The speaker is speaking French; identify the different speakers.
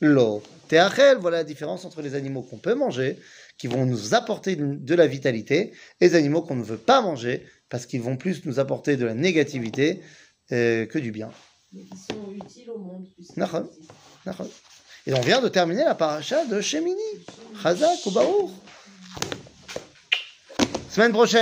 Speaker 1: lo teachel. Voilà la différence entre les animaux qu'on peut manger, qui vont nous apporter de la vitalité, et les animaux qu'on ne veut pas manger, parce qu'ils vont plus nous apporter de la négativité euh, que du bien.
Speaker 2: Mais qui sont utiles au monde.
Speaker 1: Et on vient de terminer la paracha de Shemini. Chazak ou Baour. Semaine prochaine.